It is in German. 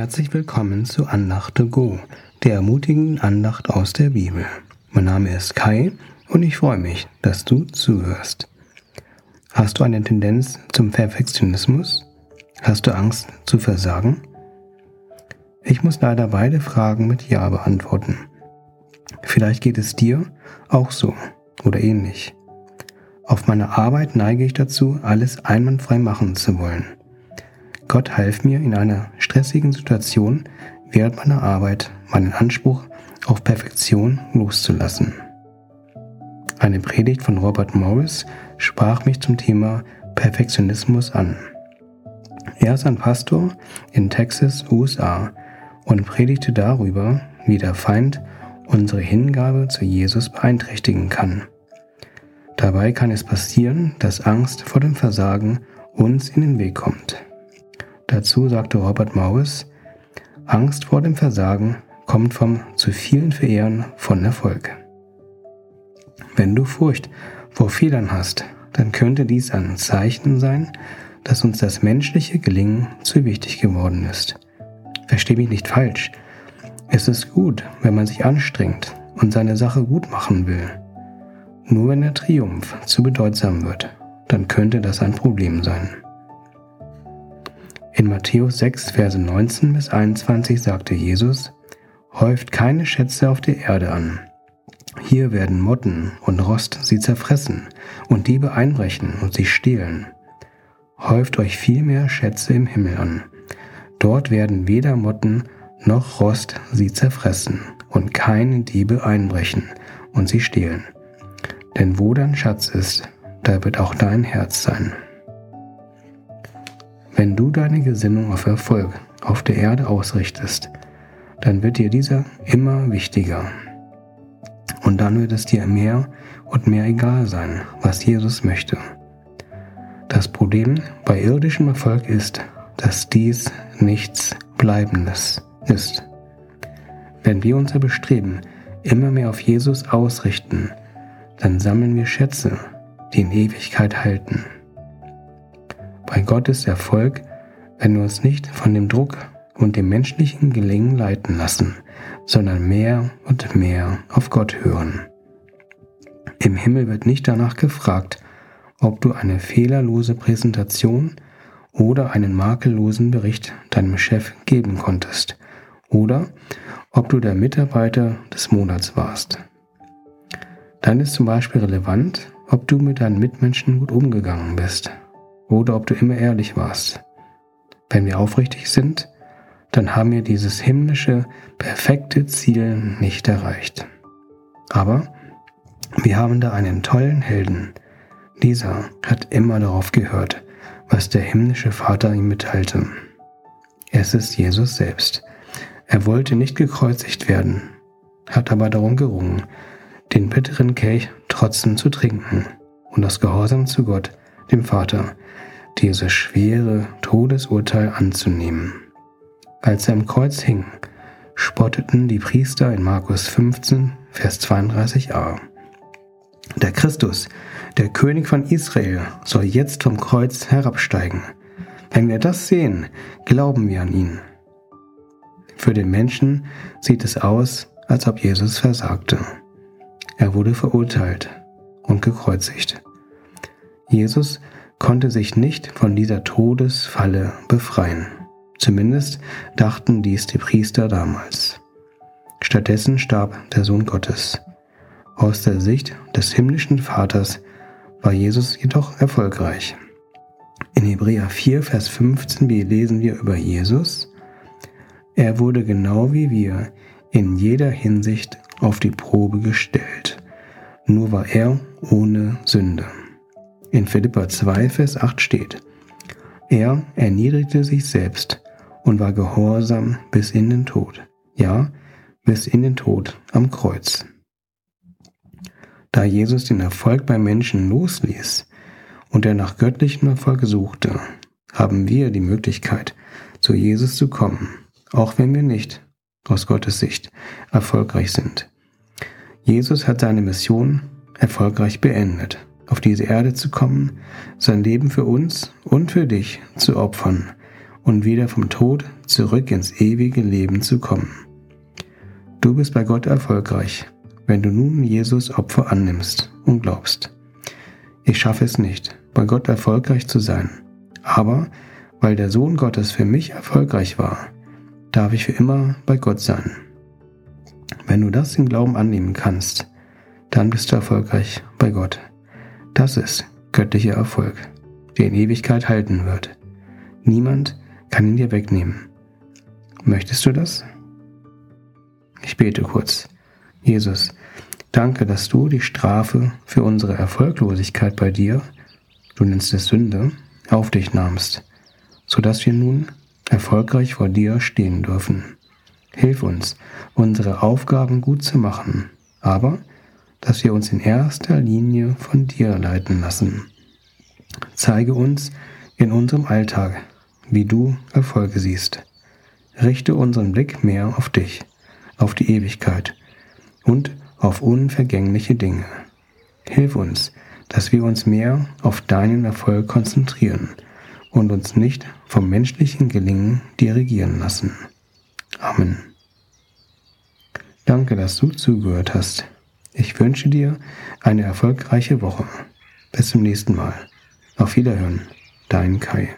Herzlich willkommen zu Andacht to Go, der ermutigenden Andacht aus der Bibel. Mein Name ist Kai und ich freue mich, dass du zuhörst. Hast du eine Tendenz zum Perfektionismus? Hast du Angst zu versagen? Ich muss leider beide Fragen mit Ja beantworten. Vielleicht geht es dir auch so oder ähnlich. Auf meiner Arbeit neige ich dazu, alles einwandfrei machen zu wollen. Gott half mir in einer stressigen Situation während meiner Arbeit meinen Anspruch auf Perfektion loszulassen. Eine Predigt von Robert Morris sprach mich zum Thema Perfektionismus an. Er ist ein Pastor in Texas, USA und predigte darüber, wie der Feind unsere Hingabe zu Jesus beeinträchtigen kann. Dabei kann es passieren, dass Angst vor dem Versagen uns in den Weg kommt. Dazu sagte Robert Morris, Angst vor dem Versagen kommt vom zu vielen Verehren von Erfolg. Wenn du Furcht vor Fehlern hast, dann könnte dies ein Zeichen sein, dass uns das menschliche Gelingen zu wichtig geworden ist. Versteh mich nicht falsch. Es ist gut, wenn man sich anstrengt und seine Sache gut machen will. Nur wenn der Triumph zu bedeutsam wird, dann könnte das ein Problem sein. In Matthäus 6, Verse 19 bis 21 sagte Jesus, Häuft keine Schätze auf der Erde an. Hier werden Motten und Rost sie zerfressen und Diebe einbrechen und sie stehlen. Häuft euch vielmehr Schätze im Himmel an. Dort werden weder Motten noch Rost sie zerfressen und keine Diebe einbrechen und sie stehlen. Denn wo dein Schatz ist, da wird auch dein Herz sein. Wenn du deine Gesinnung auf Erfolg auf der Erde ausrichtest, dann wird dir dieser immer wichtiger. Und dann wird es dir mehr und mehr egal sein, was Jesus möchte. Das Problem bei irdischem Erfolg ist, dass dies nichts Bleibendes ist. Wenn wir unser Bestreben immer mehr auf Jesus ausrichten, dann sammeln wir Schätze, die in Ewigkeit halten. Bei Gott ist Erfolg, wenn wir uns nicht von dem Druck und dem menschlichen Gelingen leiten lassen, sondern mehr und mehr auf Gott hören. Im Himmel wird nicht danach gefragt, ob du eine fehlerlose Präsentation oder einen makellosen Bericht deinem Chef geben konntest oder ob du der Mitarbeiter des Monats warst. Dann ist zum Beispiel relevant, ob du mit deinen Mitmenschen gut umgegangen bist oder ob du immer ehrlich warst. Wenn wir aufrichtig sind, dann haben wir dieses himmlische, perfekte Ziel nicht erreicht. Aber wir haben da einen tollen Helden. Dieser hat immer darauf gehört, was der himmlische Vater ihm mitteilte. Es ist Jesus selbst. Er wollte nicht gekreuzigt werden, hat aber darum gerungen, den bitteren Kelch trotzdem zu trinken und das Gehorsam zu Gott, dem Vater, dieses schwere Todesurteil anzunehmen. Als er am Kreuz hing, spotteten die Priester in Markus 15, Vers 32a. Der Christus, der König von Israel, soll jetzt vom Kreuz herabsteigen. Wenn wir das sehen, glauben wir an ihn. Für den Menschen sieht es aus, als ob Jesus versagte. Er wurde verurteilt und gekreuzigt. Jesus konnte sich nicht von dieser Todesfalle befreien. Zumindest dachten dies die Priester damals. Stattdessen starb der Sohn Gottes. Aus der Sicht des himmlischen Vaters war Jesus jedoch erfolgreich. In Hebräer 4, Vers 15 lesen wir über Jesus. Er wurde genau wie wir in jeder Hinsicht auf die Probe gestellt. Nur war er ohne Sünde. In Philippa 2, Vers 8 steht, er erniedrigte sich selbst und war gehorsam bis in den Tod, ja, bis in den Tod am Kreuz. Da Jesus den Erfolg beim Menschen losließ und er nach göttlichem Erfolg suchte, haben wir die Möglichkeit, zu Jesus zu kommen, auch wenn wir nicht, aus Gottes Sicht, erfolgreich sind. Jesus hat seine Mission erfolgreich beendet auf diese Erde zu kommen, sein Leben für uns und für dich zu opfern und wieder vom Tod zurück ins ewige Leben zu kommen. Du bist bei Gott erfolgreich, wenn du nun Jesus Opfer annimmst und glaubst. Ich schaffe es nicht, bei Gott erfolgreich zu sein, aber weil der Sohn Gottes für mich erfolgreich war, darf ich für immer bei Gott sein. Wenn du das im Glauben annehmen kannst, dann bist du erfolgreich bei Gott. Das ist göttlicher Erfolg, der in Ewigkeit halten wird. Niemand kann ihn dir wegnehmen. Möchtest du das? Ich bete kurz. Jesus, danke, dass du die Strafe für unsere Erfolglosigkeit bei dir, du nennst es Sünde, auf dich nahmst, sodass wir nun erfolgreich vor dir stehen dürfen. Hilf uns, unsere Aufgaben gut zu machen, aber dass wir uns in erster Linie von dir leiten lassen. Zeige uns in unserem Alltag, wie du Erfolge siehst. Richte unseren Blick mehr auf dich, auf die Ewigkeit und auf unvergängliche Dinge. Hilf uns, dass wir uns mehr auf deinen Erfolg konzentrieren und uns nicht vom menschlichen Gelingen dirigieren lassen. Amen. Danke, dass du zugehört hast. Ich wünsche dir eine erfolgreiche Woche. Bis zum nächsten Mal. Auf Wiederhören. Dein Kai.